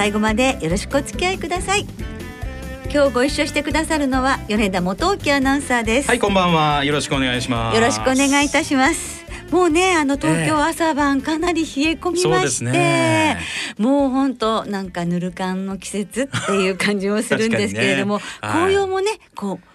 最後までよろしくお付き合いください。今日ご一緒してくださるのは米田元沖アナウンサーです。はいこんばんは。よろしくお願いします。よろしくお願いいたします。もうねあの東京朝晩かなり冷え込みまして、ね。もう本当なんかぬる感の季節っていう感じもするんですけれども、ね。はい。紅葉もねこう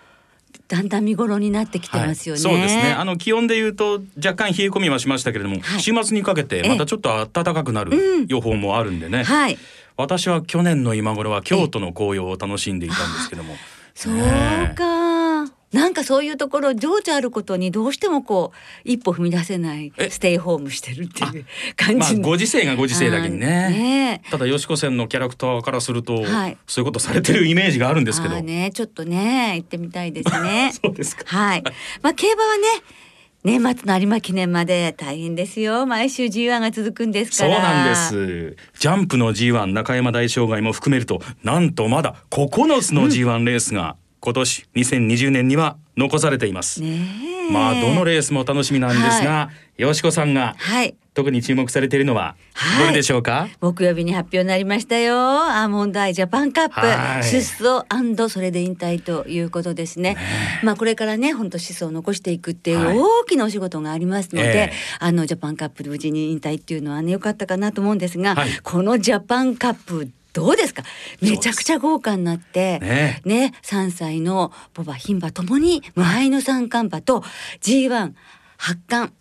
だんだん見頃になってきてますよね、はい。そうですね。あの気温で言うと若干冷え込みはしましたけれども、はい。週末にかけてまたちょっと暖かくなる予報もあるんでね、はい私は去年の今頃は京都の紅葉を楽しんでいたんですけども。そうねか、なんかそういうところ情緒あることにどうしてもこう一歩踏み出せないえ？ステイホームしてるっていう感まあじご時世がご時世だけにね。はい。ね。ただよしこ線のキャラクターからすると、はい。そういうことされてるイメージがあるんですけど。ねちょっとね行ってみたいですね。そうですか。はい。まあ競馬はね。年末の有馬記念まで大変ですよ。毎週 G1 が続くんですから。そうなんで。すジャンプの G1 中山大障害も含めるとなんとまだ9つの G1 レースが今年2020年には残されています。まあどのレースも楽しみなんですが、よしこさんがはい。特に注目されているのははい。どれでしょうか、木曜日に発表になりましたよ。アーモンドアイジャパンカップはい。出走それで引退ということですね。まあこれからね本当子孫を残していくっていうはい。大きなお仕事がありますので、ええ。あのジャパンカップで無事に引退っていうのはね良かったかなと思うんですが、はい。このジャパンカップどうですか？めちゃくちゃ豪華になってね。ね3歳のボバ牝馬ともに無敗の三冠馬と G1 八冠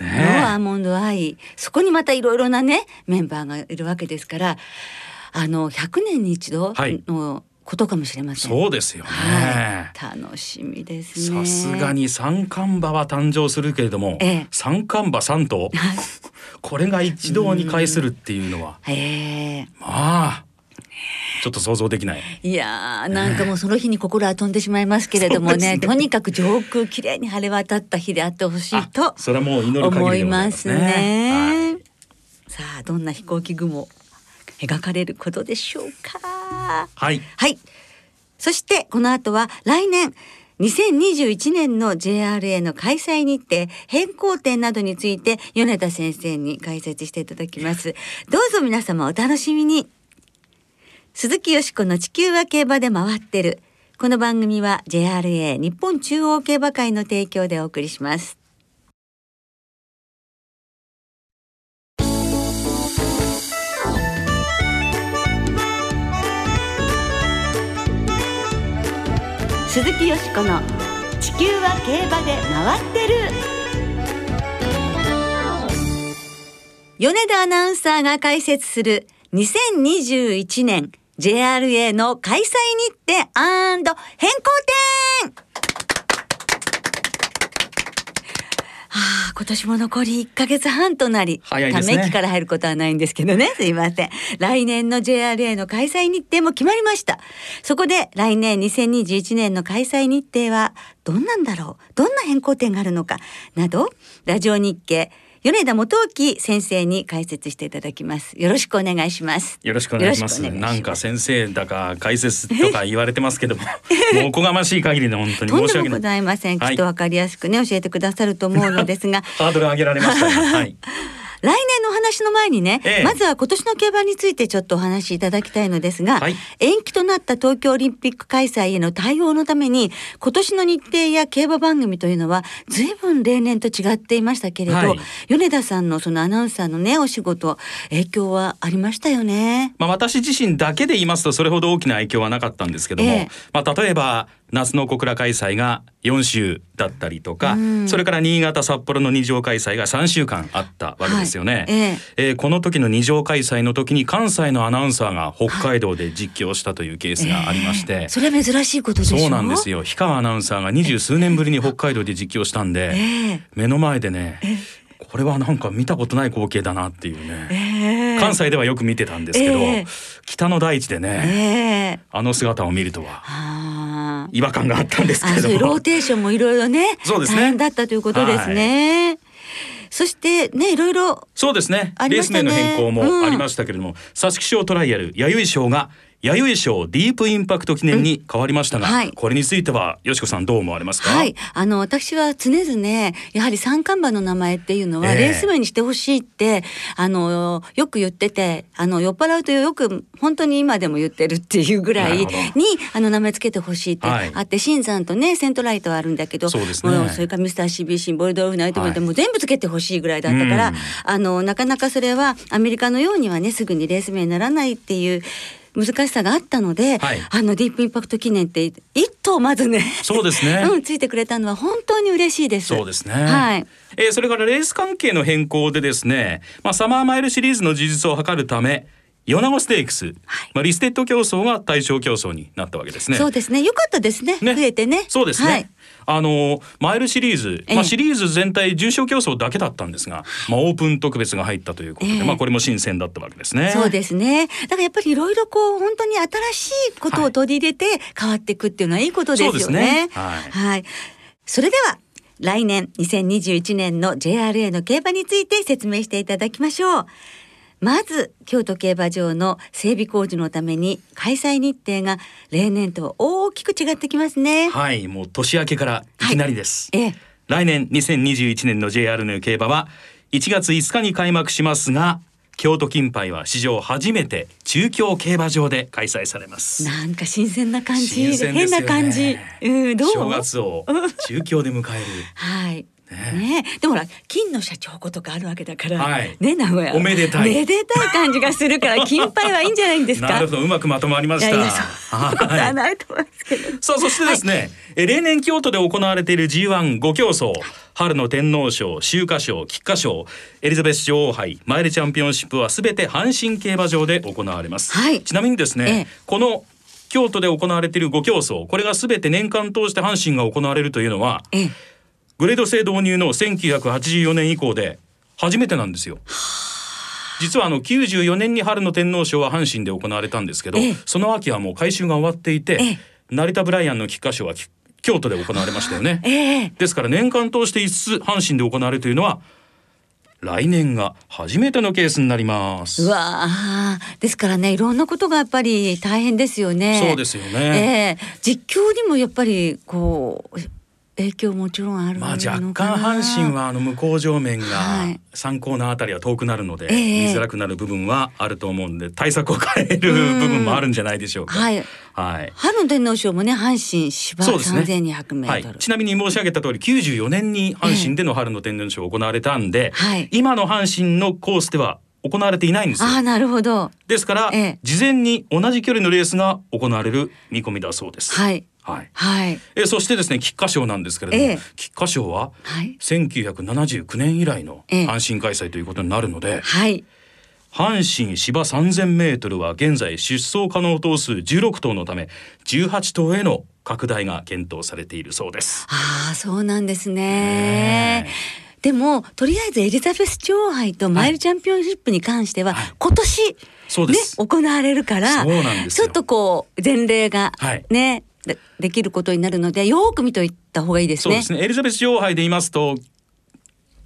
のアーモンドアイそこにまたいろいろなねメンバーがいるわけですからあの100年に一度はい。のことかもしれません。そうですよね、はい、楽しみですね。さすがに三冠馬は誕生するけれども、ええ。三冠馬三頭 これが一堂に会するっていうのは。ええ。まあちょっと想像できないいやーなんかもうその日に心は飛んでしまいますけれどもねねとにかく上空きれいに晴れ渡った日であってほしいとあそれはもう祈る限思いりでございまますすねね。はいさあどんな飛行機雲描かれることでしょうか。はいはい。そしてこの後は来年2021年の JRA の開催日程変更点などについて米田先生に解説していただきます。どうぞ皆様お楽しみに。鈴木よしこの地球は競馬で回ってる。この番組は JRA 日本中央競馬会の提供でお送りします。鈴木よしこの地球は競馬で回ってる米田アナウンサーが解説する2021年 JRA の開催日程変更点。はあ、今年も残り1ヶ月半となり、ね。ため息から入ることはないんですけどね、すいません。来年の JRA の開催日程も決まりました。そこで来年2021年の開催日程はどんなんだろう？どんな変更点があるのか？など、ラジオ日経、米田元興先生に解説していただきます。よろしくお願いします。よろしくお願いします。なんか先生だか解説とか言われてますけども もうおこがましい限りで本当に申し訳ない。もございません。きはい。っとわかりやすくね、教えてくださると思うのですが、ハードル上げられましたね。はい来年のお話の前にね、ええ。まずは今年の競馬についてちょっとお話しいただきたいのですが、はい。延期となった東京オリンピック開催への対応のために今年の日程や競馬番組というのは随分例年と違っていましたけれど、はい。米田さんのそのアナウンサーのねお仕事影響はありましたよね。まあ、私自身だけで言いますとそれほど大きな影響はなかったんですけども、ええ。まあ、例えば夏の小倉開催が4週だったりとか、うん。それから新潟札幌の二条開催が3週間あったわけですよね。はい。ええ。えーこの時の二条開催の時に関西のアナウンサーが北海道で実況したというケースがありまして、ええそれは珍しいことでしょそうなんですよ。氷川アナウンサーが二十数年ぶりに北海道で実況したんで、ええ。目の前でね、これはなんか見たことない光景だなっていうね、ええ。関西ではよく見てたんですけど、ええ。北の大地でね、ええ。あの姿を見るとは違和感があったんですけれどあそういうローも。テーションもいろいろねそうですね。大変だったということですね。そしてねいろいろそうですね。レース名の変更もありましたけれども、皐月賞トライアル弥生賞が弥生賞ディープインパクト記念に変わりましたが、うんはい。これについてはよしこさんどう思われますか？はい、あの私は常々やはり三冠馬の名前っていうのはええ。レース名にしてほしいって、あのよく言っててあの酔っ払うとよく本当に今でも言ってるっていうぐらいにあの名前つけてほしいって。はい。あって、新山とねセントライトはあるんだけどそうですね。もうそれからミスター CBC ボルドルフナイトまではいもう全部つけてほしいぐらいだったから、うん。あのなかなかそれはアメリカのようにはねすぐにレース名にならないっていう難しさがあったので、はいあのディープインパクト記念って一頭まずねそうですね。うん、ついてくれたのは本当に嬉しいです。そうですね。はい。えーそれからレース関係の変更でですね、まあ、サマーマイルシリーズの充実を図るため米子ステークス、まあ、リステッド競争が対象競争になったわけですね。そうですね。よかったですね。ね増えてね。そうですね。はい。あのマイルシリーズ、ええまあ、シリーズ全体重賞競争だけだったんですが、まあ、オープン特別が入ったということで、ええまあ、これも新鮮だったわけですね。そうですね。だからやっぱりいろいろこう本当に新しいことを取り入れて変わっていくっていうのはいいことですよね。そうですねはいはい。それでは来年2021年の JRA の競馬について説明していただきましょう。まず京都競馬場の整備工事のために開催日程が例年とは大きく違ってきますね。はい、もう年明けからいきなりです。ええ。来年2021年の JR の競馬は1月5日に開幕しますが京都金杯は史上初めて中京競馬場で開催されます。なんか新鮮な感じ、ね変な感じ。うん、どう？正月を中京で迎える。はい。ね。でもほら金の社長ことかあるわけだから、はい。ね名古屋おめでたい。めでたい感じがするから 金杯はいいんじゃないんですか？なるほどうまくまとまりました。いやいやそうはないと思いますけど。さあそしてですね、え例年京都で行われている G15 競争春の天皇賞秋華賞菊花賞エリザベス女王杯マイルチャンピオンシップはすべて阪神競馬場で行われます、はい。ちなみにですね、ええ。この京都で行われている5競争これがすべて年間通して阪神が行われるというのはええグレード制導入の1984年以降で初めてなんですよ。実はあの94年に春の天皇賞は阪神で行われたんですけど、ええその秋はもう改修が終わっていて、ええ成田ブライアンの菊花賞はき京都で行われましたよね。ええですから年間通して5つ阪神で行われるというのは来年が初めてのケースになります。うわあですからねいろんなことがやっぱり大変ですよねそうですよね。ええ実況にもやっぱりこう影響もちろんあるのまあ若干阪神はあの向こう上面がはい。3コーナーあたりは遠くなるのでええ。見づらくなる部分はあると思うんで対策を変える部分もあるんじゃないでしょうか。はい。はい。春の天皇賞もね阪神芝そうですね。3200メはいートル、、ちなみに申し上げた通り94年に阪神での春の天皇賞行われたんで、はい。今の阪神のコースでは行われていないんですあなるほど。ですから、ええ。事前に同じ距離のレースが行われる見込みだそうです。はいはい。はい。えそしてですね菊花賞なんですけれども、ええ。菊花賞ははい。1979年以来のええ。阪神開催ということになるので、はい。阪神芝3000メートルは現在出走可能頭数16頭のため18頭への拡大が検討されているそうです。ああそうなんですね。ね。でもとりあえずエリザベス女王杯とマイルチャンピオンシップに関しては、はい。今年ねそうです。行われるからちょっとこう前例がはい。ね、でできることになるのでよーく見といた方がいいですね。そうですね。エリザベス女王杯で言いますと、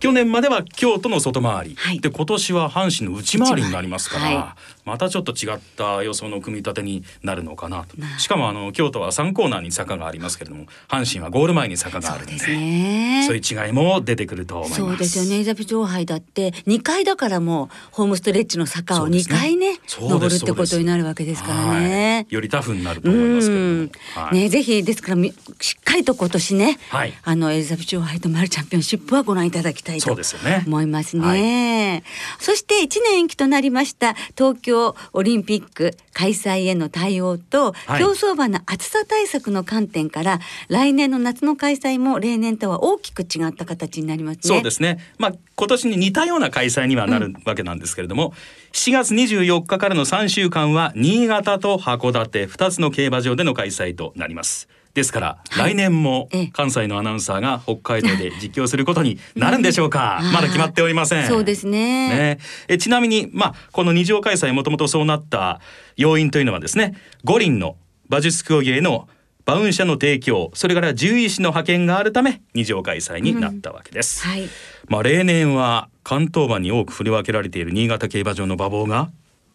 去年までは京都の外回り、はいで今年は阪神の内回りになりますから、またちょっと違った予想の組み立てになるのかなとしかもあの京都は3コーナーに坂がありますけれども阪神はゴール前に坂があるんでそうですね。そういう違いも出てくると思います。そうですよね。エリザベス女王杯だって2回だからもうホームストレッチの坂を2そうですね回ねそう登るってことになるわけですからねはい。よりタフになると思いますけれどもねぜひですからみしっかりと今年ね、はいあのエリザベス女王杯とマルチャンピオンシップはご覧いただきたいとそうですよね思いますね。そして1年延期となりました東京オリンピック開催への対応と、はい競走馬の暑さ対策の観点から来年の夏の開催も例年とは大きく違った形になりますね。そうですね。まあ今年に似たような開催にはなるわけなんですけれども、7月24日からの3週間は新潟と函館2つの競馬場での開催となります。ですから、来年もええ関西のアナウンサーが北海道で実況することになるんでしょうか、うん。まだ決まっておりません。そうですね。ね。えちなみにまあこの二条開催もともとそうなった要因というのはですね五輪の馬術競技への馬運車の提供それから獣医師の派遣があるため二条開催になったわけです、はい。まあ例年は関東馬に多く振り分けられている新潟競馬場の馬房が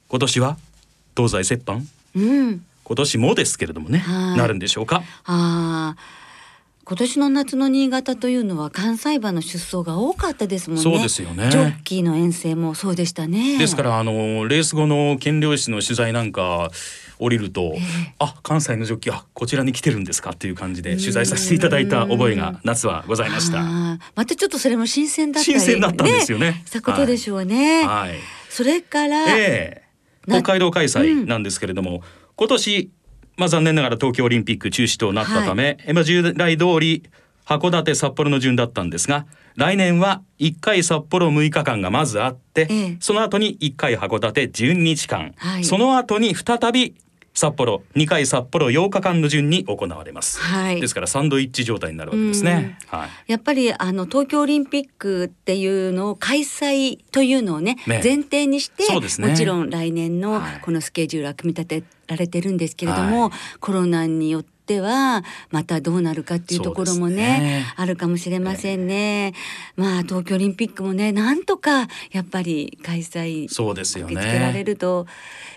今年は東西折半？うん今年もですけれどもねはい。なるんでしょうか？ああ今年の夏の新潟というのは関西馬の出走が多かったですもんね。そうですよね。ジョッキーの遠征もそうでしたね。ですからあのレース後の検量室の取材なんか降りると、あ関西のジョッキーあこちらに来てるんですかっていう感じで取材させていただいた覚えが夏はございました。またちょっとそれも新鮮だったり新鮮だったんですよね。したことでしょうね。はい。それから、ええ。な北海道開催なんですけれども、今年まあ残念ながら東京オリンピック中止となったため、えまあ従来通り函館札幌の順だったんですが来年は1回札幌6日間がまずあって、ええ。その後に1回函館12日間、はい。その後に再び札幌2回札幌8日間の順に行われます、はい。ですからサンドイッチ状態になるわけですね、はい。やっぱりあの東京オリンピックっていうのを開催というのをねね。前提にして、ね。もちろん来年のはい。このスケジュールは組み立てられてるんですけれども、はい。コロナによってはまたどうなるかっていうところもねね。あるかもしれませんね。まあ東京オリンピックもねなんとかやっぱり開催そうですよ受け付けられねると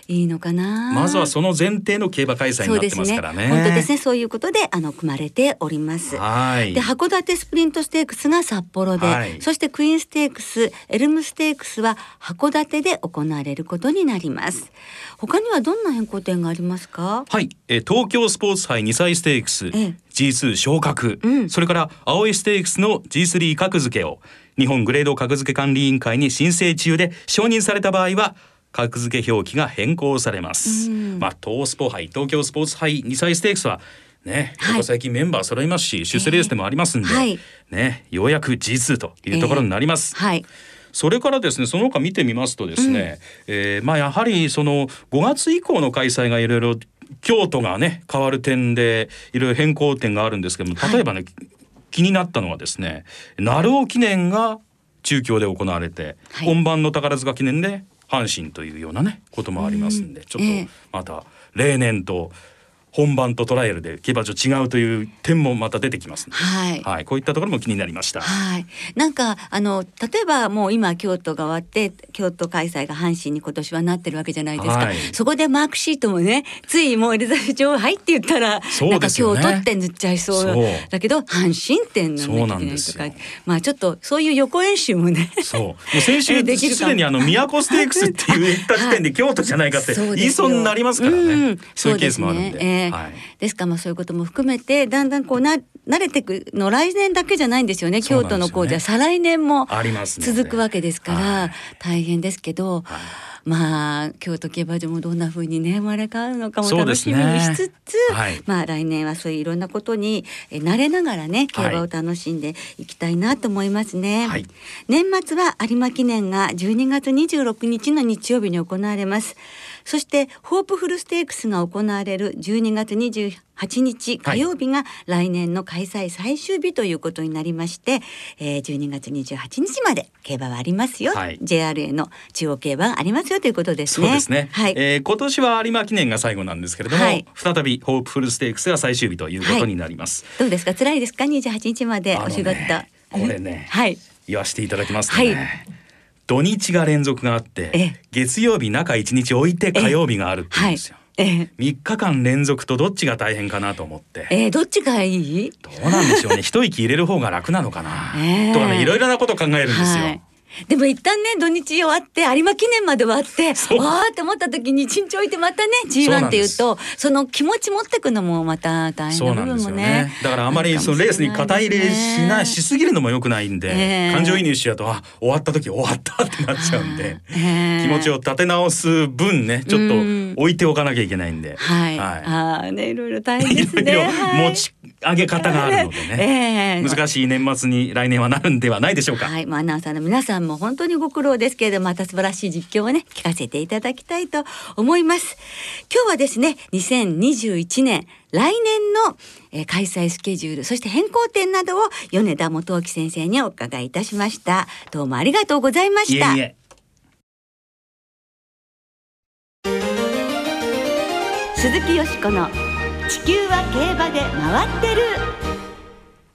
いいのかな。まずはその前提の競馬開催になってますからね。本当ですね。そういうことであの組まれております。はい。で函館スプリントステークスが札幌で、はい。そしてクイーンステークスエルムステークスは函館で行われることになります。他にはどんな変更点がありますか？はい、えー東京スポーツ杯2歳ステークス、ええ。G2 昇格、うん。それから青いステークスの G3 格付けを日本グレード格付け管理委員会に申請中で承認された場合は格付け表記が変更されます。うん。まあ東スポ杯東京スポーツ杯2歳ステークスはね、はい。ここ最近メンバー揃いますし出世レースでもありますんで、ええはい。ねようやく G2 というところになります。はい。それからですねその他見てみますとですね、えーまあやはりその5月以降の開催がいろいろ京都がね変わる点でいろいろ変更点があるんですけども例えばね、気になったのはですね鳴尾記念が中京で行われて、はい。本番の宝塚記念で阪神というようなねこともありますんで、ちょっええ。とまた例年と本番とトライアルで競馬場違うという点もまた出てきますんで、はい。はい、こういったところも気になりました。はい、なんかあの例えばもう今京都が終わって京都開催が阪神に今年はなってるわけじゃないですか、はい。そこでマークシートもねついもうエリザベス女王はいって言ったら、そうなんか京都って塗っちゃいそうだけど阪神って塗そう。ならなきゃいけないとか。まあちょっとそういう予行演習もねそう。もう先週 すでにあの都ステークスって言った時点で京都じゃないかって 言いそうになりますからね。うん。そういうケースもあるんで。そうですはい。ですからまあそういうことも含めてだんだんこうな慣れていくの来年だけじゃないんですよね京都の工事は再来年もありますので続くわけですから、はい。大変ですけど、はい。まあ京都競馬場もどんな風にね生まれ変わるのかも楽しみにしつつ、はい。まあ来年はそういういろんなことにえ慣れながらね競馬を楽しんでいきたいなと思いますね。はい。年末は有馬記念が12月26日の日曜日に行われます。そしてホープフルステークスが行われる12月28日火曜日が来年の開催最終日ということになりまして、えー12月28日まで競馬はありますよ、はい JRA の中央競馬がありますよということですね。そうですね。はい、えー今年は有馬記念が最後なんですけれども、はい再びホープフルステークスが最終日ということになります。どうですか？辛いですか？28日までお仕事。これねはい。言わせていただきますとね。はい土日が連続があってええ、月曜日中1日置いて火曜日があるって言うんですよ。ええ。3日間連続とどっちが大変かなと思って。えー、どっちがいいどうなんでしょうね。一息入れる方が楽なのかな、ええ。とかねいろいろなこと考えるんですよ、はいでも一旦ね土日終わって有馬記念まで終わってわーって思った時に一日置いてまたねそうな G1 っていうとその気持ち持ってくのもまた大変な部分もなんですよねねだからあまりそのレースに肩入れしないしすぎるのも良くないんで、ええ。感情移入しちゃうとあ終わった時終わったってなっちゃうんで、ええ。気持ちを立て直す分ねちょっうん。と置いておかなきゃいけないんで、はい、はああねいろいろ大変い、ですね。いろいろはい持ち上げ方があるのでね、ええ。難しい年末に来年はなるんではないでしょうか。はい、まあ、アナウンサーの皆さんんも本当にご苦労ですけれどまた素晴らしい実況をね聞かせていただきたいと思います。今日はですね2021年来年の、えー、開催スケジュールそして変更点などを米田元興先生にお伺いいたしました。どうもありがとうございました。いえいえ。鈴木よしこの地球は競馬で回ってる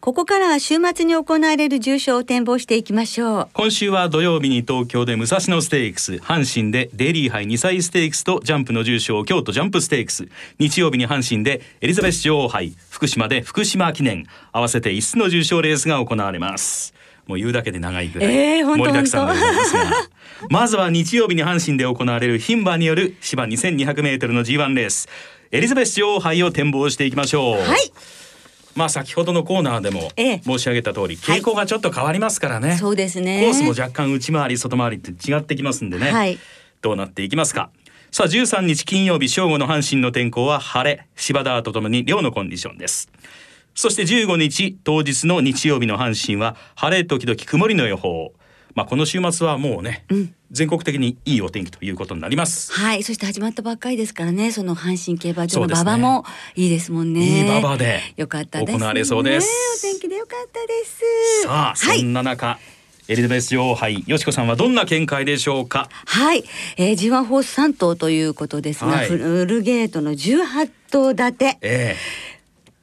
ここからは週末に行われる重賞を展望していきましょう。今週は土曜日に東京で武蔵野ステークス。阪神でデイリー杯2歳ステークスとジャンプの重賞京都ジャンプステークス。日曜日に阪神でエリザベス女王杯福島で福島記念。合わせて5つの重賞レースが行われます。もう言うだけで長いぐらいえー盛りだくさんでございますが、まずは日曜日に阪神で行われる牝馬による芝 2200m の G1 レース。エリザベス女王杯を展望していきましょう。はいまあ先ほどのコーナーでもええ。申し上げた通りはい。傾向がちょっと変わりますからね、そうですね。コースも若干内回り外回りって違ってきますんでね、はい。どうなっていきますか。さあ13日金曜日正午の阪神の天候は晴れ芝田とともに両のコンディションです。そして15日当日の日曜日の阪神は晴れ時々曇りの予報まあこの週末はもうね、全国的にいいお天気ということになります。はい。そして始まったばっかりですからね。その阪神競馬場の馬場もいいですもんね。いい馬場でよかったですね。行われそうです。ねお天気でよかったです。さあ、はい。そんな中エリザベス女王杯よしこさんはどんな見解でしょうか？はい、えー、G1 ホース3頭ということですが、はい。フルゲートの18頭立て。え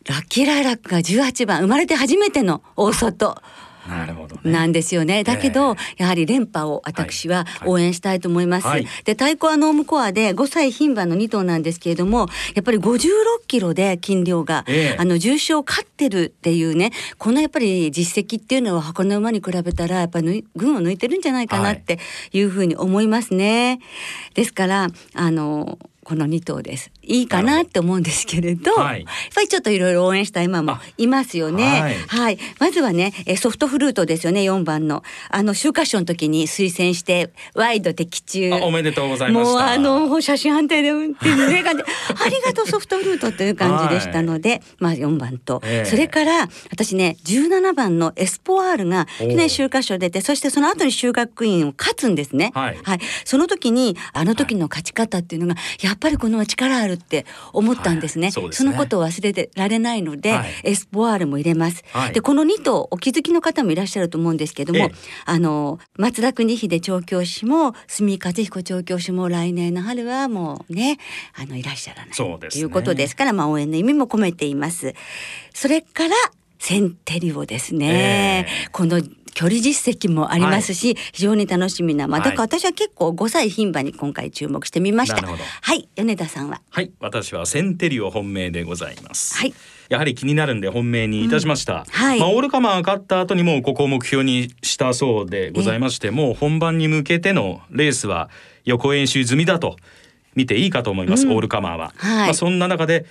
ラッキーライラックが18番生まれて初めての大外。えなるほどねなんですよね。だけど、やはり連覇を私ははい応援したいと思います。はいで、太鼓はノームコアで5歳牝馬の2頭なんですけれども、やっぱり56キロで斤量が、ええあの重賞勝ってるっていうね、このやっぱり実績っていうのは箱の馬に比べたらやっぱり群を抜いてるんじゃないかなっていうふうに思いますね。ですから、あの。この2頭です。いいかなって思うんですけれど、はい。やっぱりちょっといろいろ応援したい馬もいますよね。はい。はい、まずはね、えソフトフルートですよね、4番の。あの、週刊賞の時に推薦して、ワイド的中。あおめでとうございました。もうあの、写真判定で、うんっていう感じ。で、ありがとうソフトフルートという感じでしたので、まあ4番と、ええ。それから、私ね、17番のエスポワールが、去年週刊賞出て、そしてその後に修学院を勝つんですね。はい。その時に、あの時の勝ち方っていうのが、やっぱりこの力あるって思ったんですね。はい。そすね。のことを忘れてられないので、はい。エスポワールも入れます。はい。でこの2頭お気づきの方もいらっしゃると思うんですけども、ええあの松田邦秀調教師も住和彦調教師も来年の春はもうねあのいらっしゃらない。そうですね。ということですから、まあ、応援の意味も込めています。それからセンテリオですね、ええ。この距離実績もありますし、非常に楽しみな、まあ、はい。だから私は結構5歳牝馬に今回注目してみました。はい、米田さんは？はい。私はセンテリオ本命でございます。はい。やはり気になるんで本命にいたしました、はい。まあオールカマーが勝った後にもうここを目標にしたそうでございましてもう本番に向けてのレースは予行演習済みだと見ていいかと思います、うん。オールカマーは、はい。まあそんな中で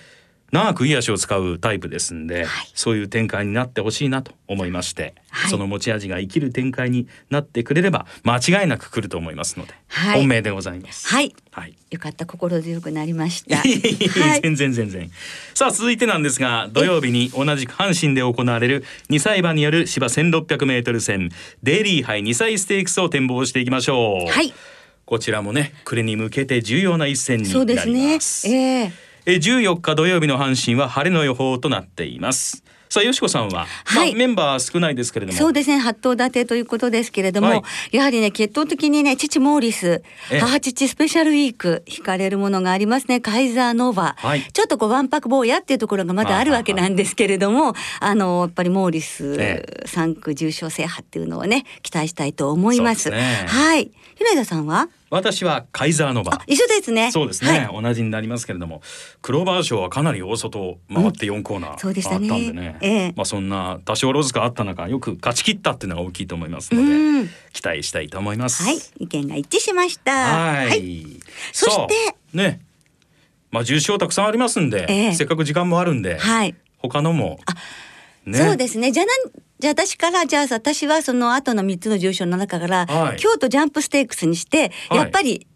長くいい足を使うタイプですんで、はい。そういう展開になってほしいなと思いまして、はい。その持ち味が生きる展開になってくれれば間違いなく来ると思いますので、はい。本命でございます。はい。はい。よかった。心強くなりました。全然全然。さあ続いてなんですが土曜日に同じく阪神で行われる2歳馬による芝 1600m 戦デイリー杯2歳ステークスを展望していきましょう。はい。こちらもね暮れに向けて重要な一戦にそうでなりすね。ま。すえええ14日土曜日の阪神は晴れの予報となっています。さあよしこさんは、はい。まあ、メンバー少ないですけれども。そうですね八頭立てということですけれども、はい。やはりね血統的にね父モーリスええ。母父スペシャルウィーク惹かれるものがありますね。カイザーノーバ、はい。ちょっとこうワンパク坊やっていうところがまだあるわけなんですけれどもあのやっぱりモーリスえ3区重賞制覇っていうのをね期待したいと思います。ね。はい。平田さんは？私はカイザーノバ。あ一緒ですね。そうですね、はい。同じになりますけれどもクローバー賞はかなり大外を回って4コーナーそうでしたね。回ったんでね、ええ。まあそんな多少ロスがあった中よく勝ち切ったっていうのが大きいと思いますのうん。で期待したいと思います。はい。意見が一致しました。はい。そして。ね。まあ重賞たくさんありますんで、ええ。せっかく時間もあるんで、はい。他のも。ね。そうですね。じゃあなんじゃあ私からじゃあ私はその後の三つの重賞の中から、はい。京都ジャンプステークスにして、はい。やっぱり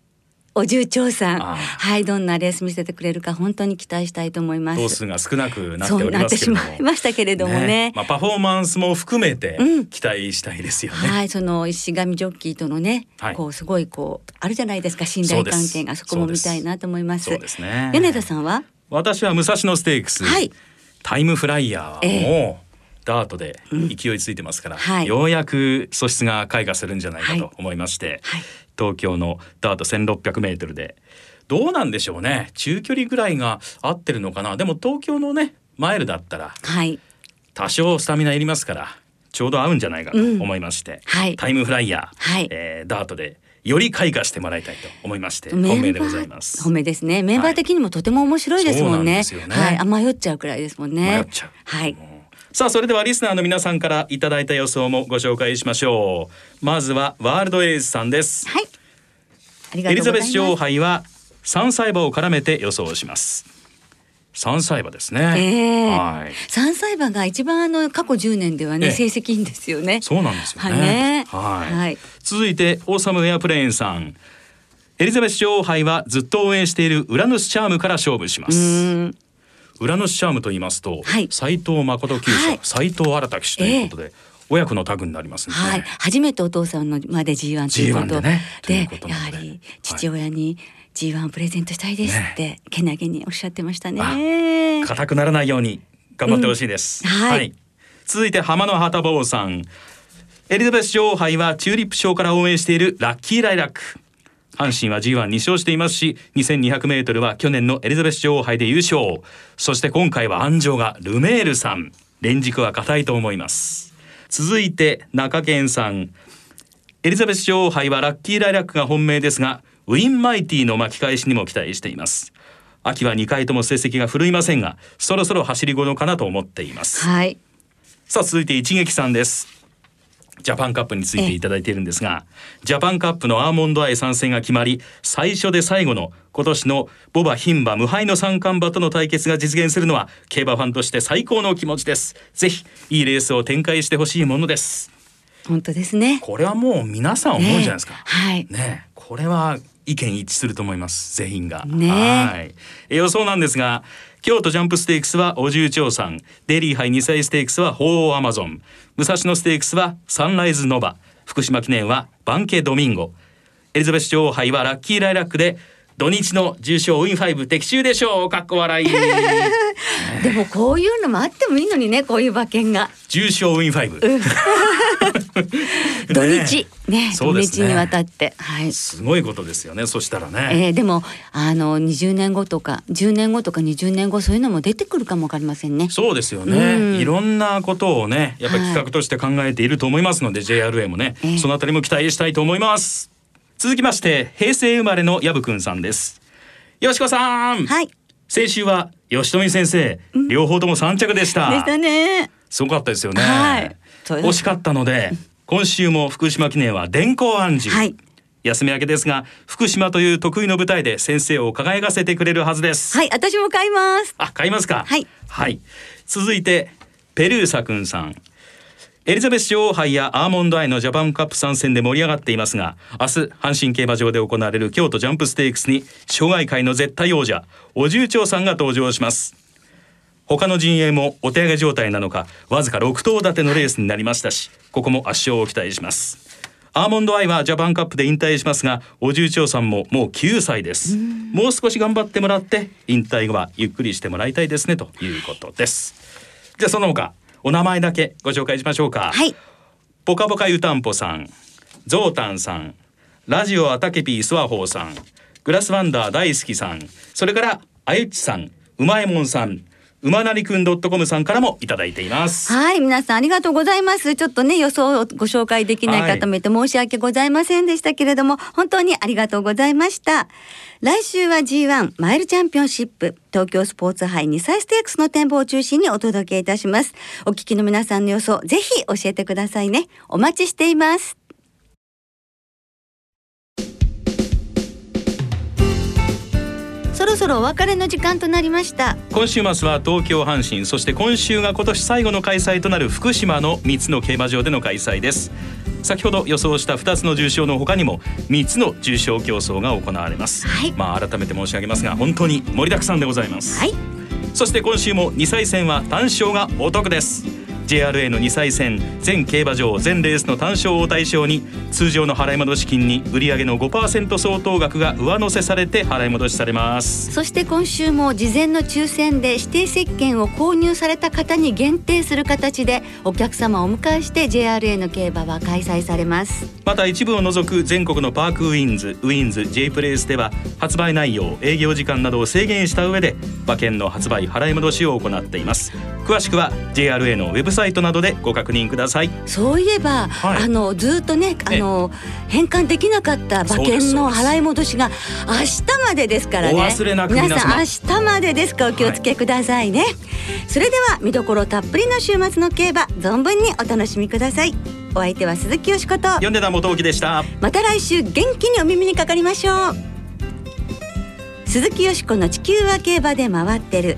お重長さんはい。どんなレース見せてくれるか本当に期待したいと思います。頭数が少なくなっておりそうなってますけれども。しまいましたけれどもね。まあ、パフォーマンスも含めてうん。期待したいですよね。はい、その石上ジョッキーとのね、はい。こうすごいこうあるじゃないですか。信頼関係がそこも見たいなと思います。そうですね。米田さんは、私は武蔵野ステークス、はい。タイムフライヤーえもダートで勢いついてますから、はい。ようやく素質が開花するんじゃないかと思いまして、はい。東京のダート 1600m でどうなんでしょうね？中距離ぐらいが合ってるのかな？でも東京のねマイルだったらはい、多少スタミナいりますからちょうど合うんじゃないかと思いまして、はい。タイムフライヤー、はい。えーダートでより開花してもらいたいと思いまして本命でございます。本命ですね。メンバー的にもとても面白いですもんね。そうなんね。はい、あ迷っちゃうくらいですもんね。はい。さあそれではリスナーの皆さんからいただいた予想もご紹介しましょう。まずはワールドエースさんです。はい。エリ。ザベス女王杯は3歳馬を絡めて予想します。3歳馬ですね、ええ。はい。三歳馬が一番あの過去10年ではね、ええ。成績いいんですよね。そうなんですよね。はいね。はい。はい。続いてオーサムエアプレーンさん。エリザベス女王杯はずっと応援しているウラヌスチャームから勝負しまうすーん。ウラヌスチャームと言いますとはい。斉藤誠厩舎はい。斉藤新騎手ということで、親子のタグになりますね、はい、初めてお父さんのまで G1 ということ G1 でねでことで。やはり父親に G1 をプレゼントしたいですって、けなげにおっしゃってましたね。硬くならないように頑張ってほしいです、うん。はい。続いて浜野旗坊さん。エリザベス女王杯はチューリップ賞から応援しているラッキーライラック阪神は G12 勝していますし 2200m は去年のエリザベス女王杯で優勝。そして今回は安城がルメールさん。連軸は硬いと思います。続いて中堅さん。エリザベス女王杯はラッキーライラックが本命ですがウィンマイティの巻き返しにも期待しています。秋は2回とも成績が振るいませんがそろそろ走り頃かなと思っています。はい、さあ続いて一撃さんですジャパンカップについていただいているんですがジャパンカップのアーモンドアイ参戦が決まり最初で最後の今年のボバ牝馬無敗の三冠馬との対決が実現するのは競馬ファンとして最高の気持ちです。ぜひいいレースを展開してほしいものです。本当ですね。これはもう皆さん思うんじゃないですか、ね。はい。ね。えこれは意見一致すると思います。全員が、ね。えはい。え予想なんですが京都ジャンプステークスはお重長さん。デイリー杯2歳ステークスはホウオウアマゾン。武蔵野ステークスはサンライズノバ。福島記念はヴァンケドミンゴ。エリザベス女王杯はラッキーライラックで土日の重賞 WIN five 的中でしょう。かっこ笑い。でもこういうのもあってもいいのにね、こういう馬券が。重賞 WIN five、土日。ねね。日にわたって、はい。すごいことですよね。そしたらね、えー、でもあの20年後とか10年後とか20年後そういうのも出てくるかもわかりませんね。そうですよね、うん。いろんなことをねやっぱり企画として考えていると思いますので、JRA もね、ええそのあたりも期待したいと思います続きまして平成生まれのやぶくんさんですよしこさん、はい。先週は吉富先生、両方とも三着でしたでしたね。すごかったですよね、はい惜しかったので今週も福島記念は電光暗示、はい休み明けですが福島という得意の舞台で先生を輝かせてくれるはずですはい、私も買います。あ、買いますか。はい。はい。続いてペルーサくんさん。エリザベス女王杯やアーモンドアイのジャパンカップ参戦で盛り上がっていますが明日阪神競馬場で行われる京都ジャンプステークスに障害界の絶対王者お重長さんが登場します。他の陣営もお手上げ状態なのかわずか6頭立てのレースになりましたしここも圧勝を期待します。アーモンドアイはジャパンカップで引退しますがお重長さんももう9歳です。もう少し頑張ってもらって引退後はゆっくりしてもらいたいですねということです。じゃあその他お名前だけご紹介しましょうかはい。ポカポカ湯たんぽさん、ゾウタンさん、ラジオアタケピースワホーさん、グラスワンダー大好きさん、それからあゆっちさん、うまえもんさん、うまなりくん .com さんからもいただいています。はい、皆さんありがとうございます。ちょっとね、予想をご紹介できない方もいて申し訳ございませんでしたけれども、本当にありがとうございました。来週は G1 マイルチャンピオンシップ東京スポーツ杯2歳ステークスの展望を中心にお届けいたします。お聞きの皆さんの予想、ぜひ教えてくださいね。お待ちしています。ろお別れの時間となりました。今週末は東京阪神そして今週が今年最後の開催となる福島の3つの競馬場での開催です。先ほど予想した2つの重賞の他にも3つの重賞競争が行われます、はい。まあ改めて申し上げますが本当に盛りだくさんでございます、はい。そして今週も2歳戦は単勝がお得です JRA の2歳戦全競馬場全レースの単勝を対象に通常の払い戻し金に売上の5%相当額が上乗せされて払い戻しされます。そして今週も事前の抽選で指定席券を購入された方に限定する形でお客様をお迎えして JRA の競馬は開催されます。また一部を除く全国のパークウィンズウィンズ J プレイスでは発売内容営業時間などを制限した上で馬券の発売払い戻しを行っています詳しくは JRA のウェブサイトなどでご確認ください。そういえば、はい。あのずっとねあの返還できなかった馬券の払い戻しが明日までですからね。お忘れなく皆様さん明日までですか？らお気をつけくださいね、それでは見どころたっぷりの週末の競馬存分にお楽しみください。お相手は鈴木よしこと。読んでた元木でした。また来週元気にお耳にかかりましょう。鈴木よしこの地球は競馬で回ってる